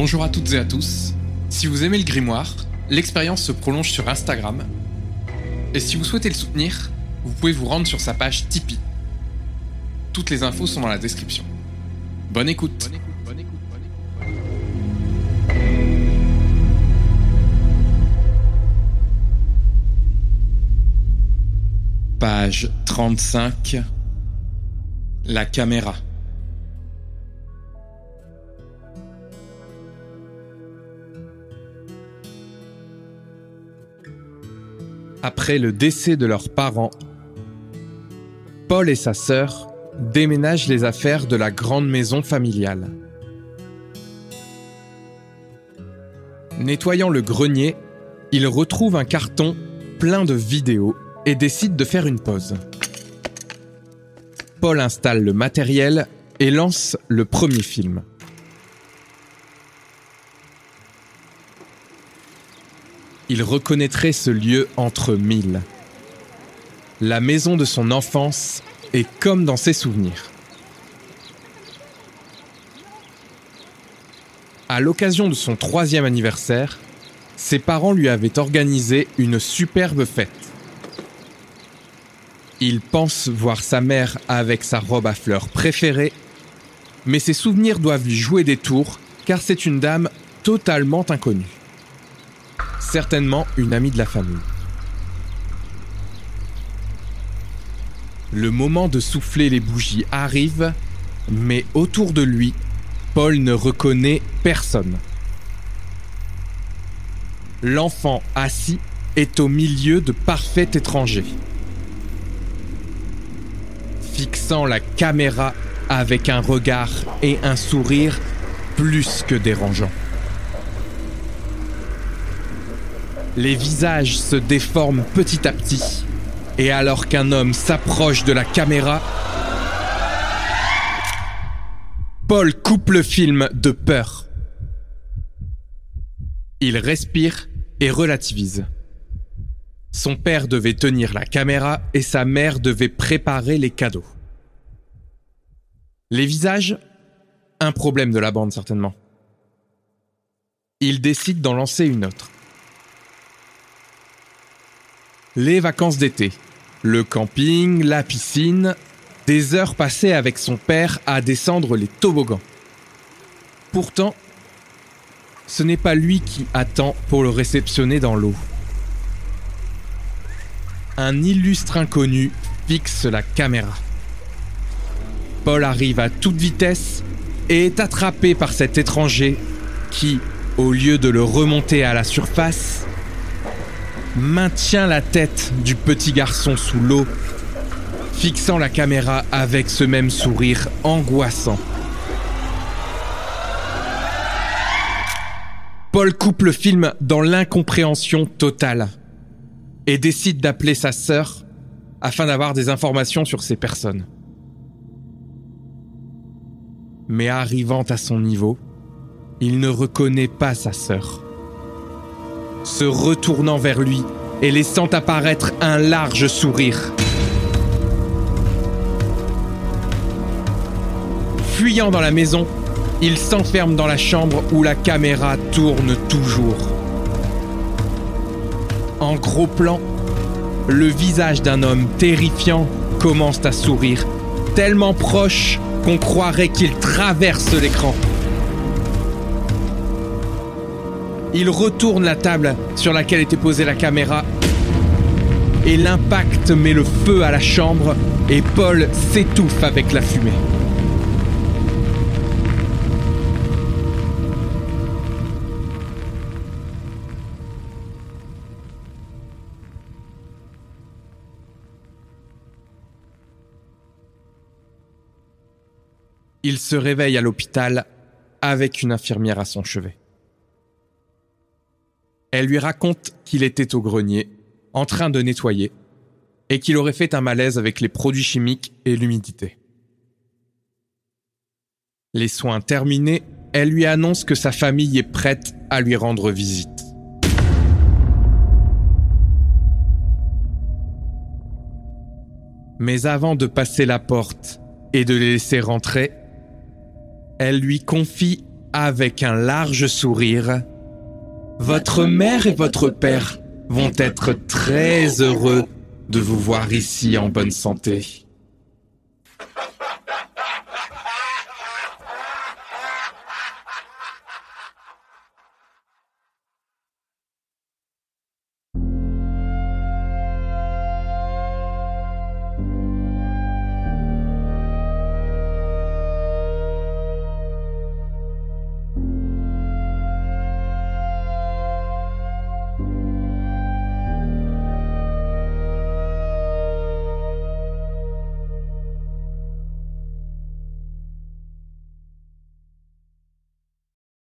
Bonjour à toutes et à tous. Si vous aimez le grimoire, l'expérience se prolonge sur Instagram. Et si vous souhaitez le soutenir, vous pouvez vous rendre sur sa page Tipeee. Toutes les infos sont dans la description. Bonne écoute. Page 35. La caméra. Après le décès de leurs parents, Paul et sa sœur déménagent les affaires de la grande maison familiale. Nettoyant le grenier, ils retrouvent un carton plein de vidéos et décident de faire une pause. Paul installe le matériel et lance le premier film. Il reconnaîtrait ce lieu entre mille. La maison de son enfance est comme dans ses souvenirs. À l'occasion de son troisième anniversaire, ses parents lui avaient organisé une superbe fête. Il pense voir sa mère avec sa robe à fleurs préférée, mais ses souvenirs doivent lui jouer des tours car c'est une dame totalement inconnue certainement une amie de la famille. Le moment de souffler les bougies arrive, mais autour de lui, Paul ne reconnaît personne. L'enfant assis est au milieu de parfaits étrangers. Fixant la caméra avec un regard et un sourire plus que dérangeant. Les visages se déforment petit à petit. Et alors qu'un homme s'approche de la caméra, Paul coupe le film de peur. Il respire et relativise. Son père devait tenir la caméra et sa mère devait préparer les cadeaux. Les visages Un problème de la bande certainement. Il décide d'en lancer une autre les vacances d'été, le camping, la piscine, des heures passées avec son père à descendre les toboggans. Pourtant, ce n'est pas lui qui attend pour le réceptionner dans l'eau. Un illustre inconnu fixe la caméra. Paul arrive à toute vitesse et est attrapé par cet étranger qui, au lieu de le remonter à la surface, maintient la tête du petit garçon sous l'eau, fixant la caméra avec ce même sourire angoissant. Paul coupe le film dans l'incompréhension totale et décide d'appeler sa sœur afin d'avoir des informations sur ces personnes. Mais arrivant à son niveau, il ne reconnaît pas sa sœur se retournant vers lui et laissant apparaître un large sourire. Fuyant dans la maison, il s'enferme dans la chambre où la caméra tourne toujours. En gros plan, le visage d'un homme terrifiant commence à sourire, tellement proche qu'on croirait qu'il traverse l'écran. Il retourne la table sur laquelle était posée la caméra et l'impact met le feu à la chambre et Paul s'étouffe avec la fumée. Il se réveille à l'hôpital avec une infirmière à son chevet. Elle lui raconte qu'il était au grenier, en train de nettoyer, et qu'il aurait fait un malaise avec les produits chimiques et l'humidité. Les soins terminés, elle lui annonce que sa famille est prête à lui rendre visite. Mais avant de passer la porte et de les laisser rentrer, elle lui confie avec un large sourire Votre mère et votre père vont être très heureux de vous voir ici en bonne santé.